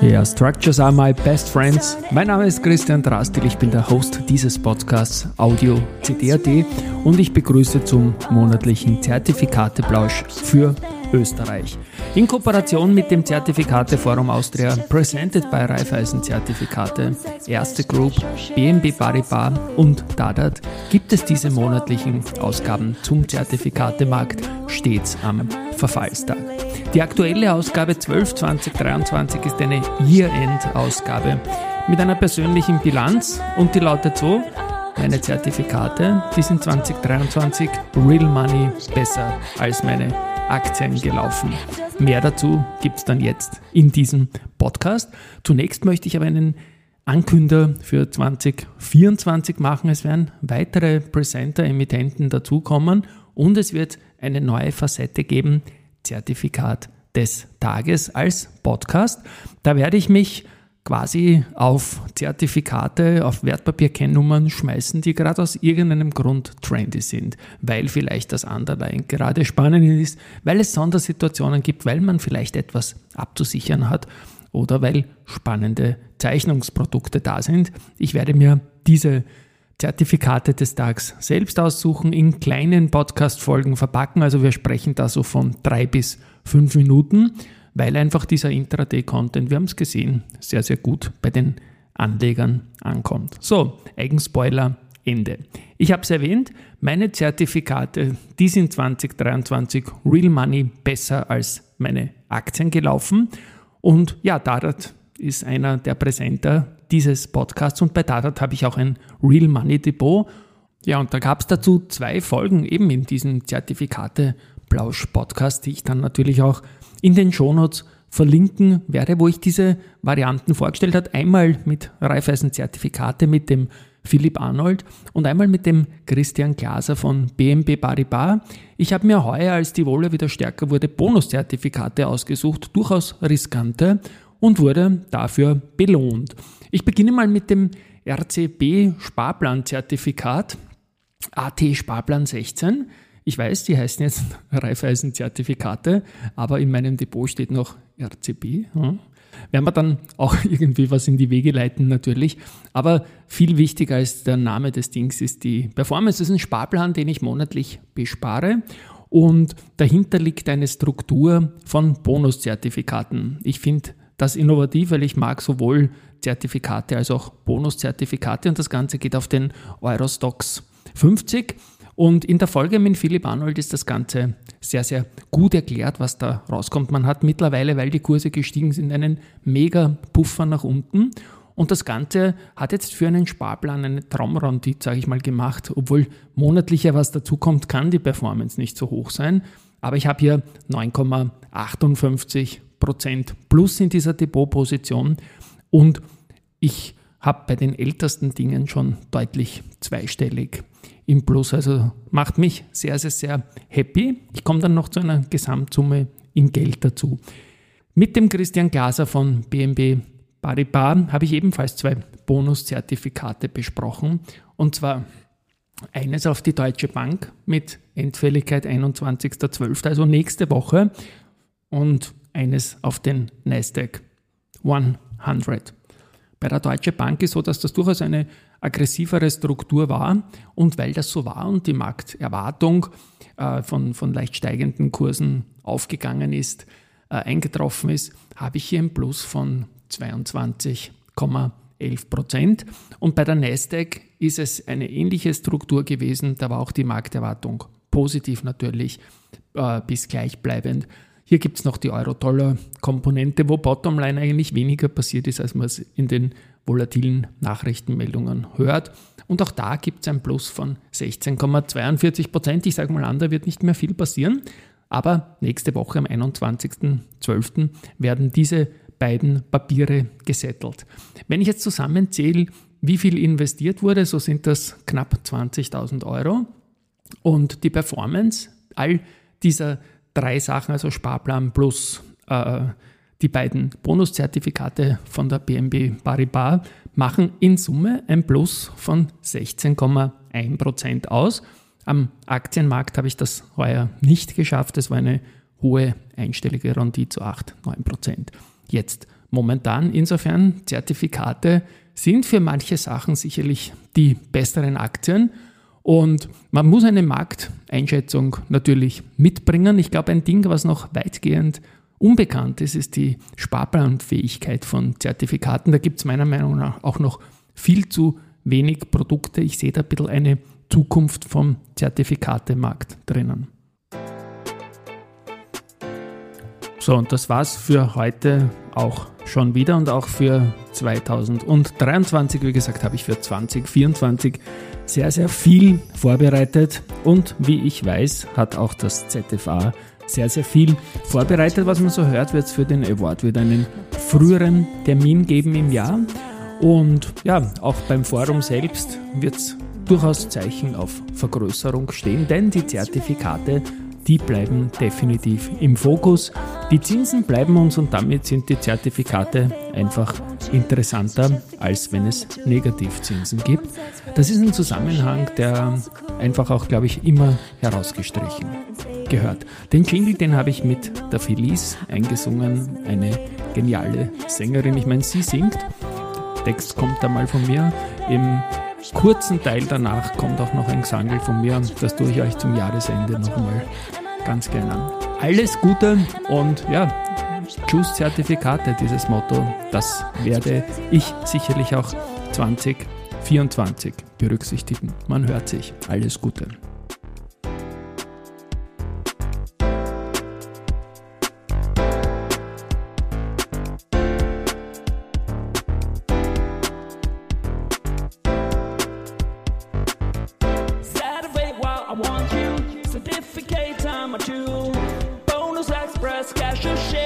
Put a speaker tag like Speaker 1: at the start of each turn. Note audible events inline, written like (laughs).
Speaker 1: Ja, Structures are my best friends. Mein Name ist Christian Drastil, ich bin der Host dieses Podcasts Audio CD.at und ich begrüße zum monatlichen Zertifikateplausch für Österreich. In Kooperation mit dem Zertifikateforum Austria, presented by Raiffeisen Zertifikate, Erste Group, BNB Paribas und Dadat, gibt es diese monatlichen Ausgaben zum Zertifikatemarkt stets am Verfallstag. Die aktuelle Ausgabe 12 2023 ist eine Year-End-Ausgabe mit einer persönlichen Bilanz und die lautet so, meine Zertifikate, die sind 2023 Real Money besser als meine Aktien gelaufen. Mehr dazu gibt es dann jetzt in diesem Podcast. Zunächst möchte ich aber einen Ankünder für 2024 machen. Es werden weitere Presenter, Emittenten dazukommen und es wird eine neue Facette geben, Zertifikat des Tages als Podcast. Da werde ich mich quasi auf Zertifikate, auf Wertpapierkennnummern schmeißen, die gerade aus irgendeinem Grund trendy sind, weil vielleicht das Underline gerade spannend ist, weil es Sondersituationen gibt, weil man vielleicht etwas abzusichern hat oder weil spannende Zeichnungsprodukte da sind. Ich werde mir diese Zertifikate des Tags selbst aussuchen, in kleinen Podcast-Folgen verpacken. Also wir sprechen da so von drei bis fünf Minuten weil einfach dieser Intraday-Content, wir haben es gesehen, sehr, sehr gut bei den Anlegern ankommt. So, Eigenspoiler, Ende. Ich habe es erwähnt, meine Zertifikate, die sind 2023 Real Money besser als meine Aktien gelaufen. Und ja, Dadat ist einer der Präsenter dieses Podcasts und bei Dadat habe ich auch ein Real Money Depot. Ja, und da gab es dazu zwei Folgen eben in diesem Zertifikate Plausch Podcast, die ich dann natürlich auch in den Shownotes verlinken werde, wo ich diese Varianten vorgestellt habe. Einmal mit Raiffeisen-Zertifikate mit dem Philipp Arnold und einmal mit dem Christian Glaser von BNB Paribas. Ich habe mir heuer, als die Wohle wieder stärker wurde, Bonuszertifikate ausgesucht, durchaus riskante und wurde dafür belohnt. Ich beginne mal mit dem RCB Sparplan-Zertifikat AT Sparplan 16. Ich weiß, die heißen jetzt (laughs) Raiffeisen-Zertifikate, aber in meinem Depot steht noch RCB. Werden wir dann auch (laughs) irgendwie was in die Wege leiten, natürlich. Aber viel wichtiger als der Name des Dings ist die Performance. Das ist ein Sparplan, den ich monatlich bespare. Und dahinter liegt eine Struktur von Bonuszertifikaten. Ich finde das innovativ, weil ich mag sowohl Zertifikate als auch Bonuszertifikate und das Ganze geht auf den Eurostox 50. Und in der Folge mit Philipp Arnold ist das Ganze sehr, sehr gut erklärt, was da rauskommt. Man hat mittlerweile, weil die Kurse gestiegen sind, einen mega Puffer nach unten. Und das Ganze hat jetzt für einen Sparplan eine Traumrendite, sage ich mal, gemacht. Obwohl monatlicher was dazukommt, kann die Performance nicht so hoch sein. Aber ich habe hier 9,58 Prozent plus in dieser Depotposition. Und ich habe bei den ältesten Dingen schon deutlich zweistellig im Plus. Also macht mich sehr, sehr, sehr happy. Ich komme dann noch zu einer Gesamtsumme in Geld dazu. Mit dem Christian Glaser von BNB Paribas habe ich ebenfalls zwei Bonuszertifikate besprochen. Und zwar eines auf die Deutsche Bank mit Endfälligkeit 21.12., also nächste Woche. Und eines auf den Nasdaq 100. Bei der Deutsche Bank ist so, dass das durchaus eine aggressivere Struktur war. Und weil das so war und die Markterwartung äh, von, von leicht steigenden Kursen aufgegangen ist, äh, eingetroffen ist, habe ich hier ein Plus von 22,11 Prozent. Und bei der Nasdaq ist es eine ähnliche Struktur gewesen. Da war auch die Markterwartung positiv natürlich äh, bis gleichbleibend. Hier gibt es noch die Euro-Dollar-Komponente, wo Bottomline eigentlich weniger passiert ist, als man es in den volatilen Nachrichtenmeldungen hört. Und auch da gibt es ein Plus von 16,42 Prozent. Ich sage mal an, da wird nicht mehr viel passieren. Aber nächste Woche am 21.12. werden diese beiden Papiere gesettelt. Wenn ich jetzt zusammenzähle, wie viel investiert wurde, so sind das knapp 20.000 Euro. Und die Performance all dieser drei Sachen, also Sparplan plus äh, die beiden Bonuszertifikate von der BNB Paribas machen in Summe ein Plus von 16,1% aus. Am Aktienmarkt habe ich das heuer nicht geschafft. Es war eine hohe einstellige Rendite zu 8, 9 Prozent. Jetzt momentan insofern Zertifikate sind für manche Sachen sicherlich die besseren Aktien. Und man muss eine Markteinschätzung natürlich mitbringen. Ich glaube, ein Ding, was noch weitgehend unbekannt ist, ist die Sparplanfähigkeit von Zertifikaten. Da gibt es meiner Meinung nach auch noch viel zu wenig Produkte. Ich sehe da ein bisschen eine Zukunft vom Zertifikatemarkt drinnen. So, und das war's für heute auch schon wieder und auch für 2023. Wie gesagt, habe ich für 2024 sehr, sehr viel vorbereitet und wie ich weiß, hat auch das ZFA sehr, sehr viel vorbereitet. Was man so hört, wird es für den Award wieder einen früheren Termin geben im Jahr. Und ja, auch beim Forum selbst wird es durchaus Zeichen auf Vergrößerung stehen, denn die Zertifikate die bleiben definitiv im Fokus. Die Zinsen bleiben uns und damit sind die Zertifikate einfach interessanter, als wenn es Negativzinsen gibt. Das ist ein Zusammenhang, der einfach auch, glaube ich, immer herausgestrichen gehört. Den Jingle, den habe ich mit der Felice eingesungen, eine geniale Sängerin. Ich meine, sie singt. Text kommt einmal von mir. Im kurzen Teil danach kommt auch noch ein Gesangel von mir. Das tue ich euch zum Jahresende nochmal ganz gerne an. Alles Gute und ja, Choose Zertifikate, dieses Motto, das werde ich sicherlich auch 2024 berücksichtigen. Man hört sich. Alles Gute. Express, cash share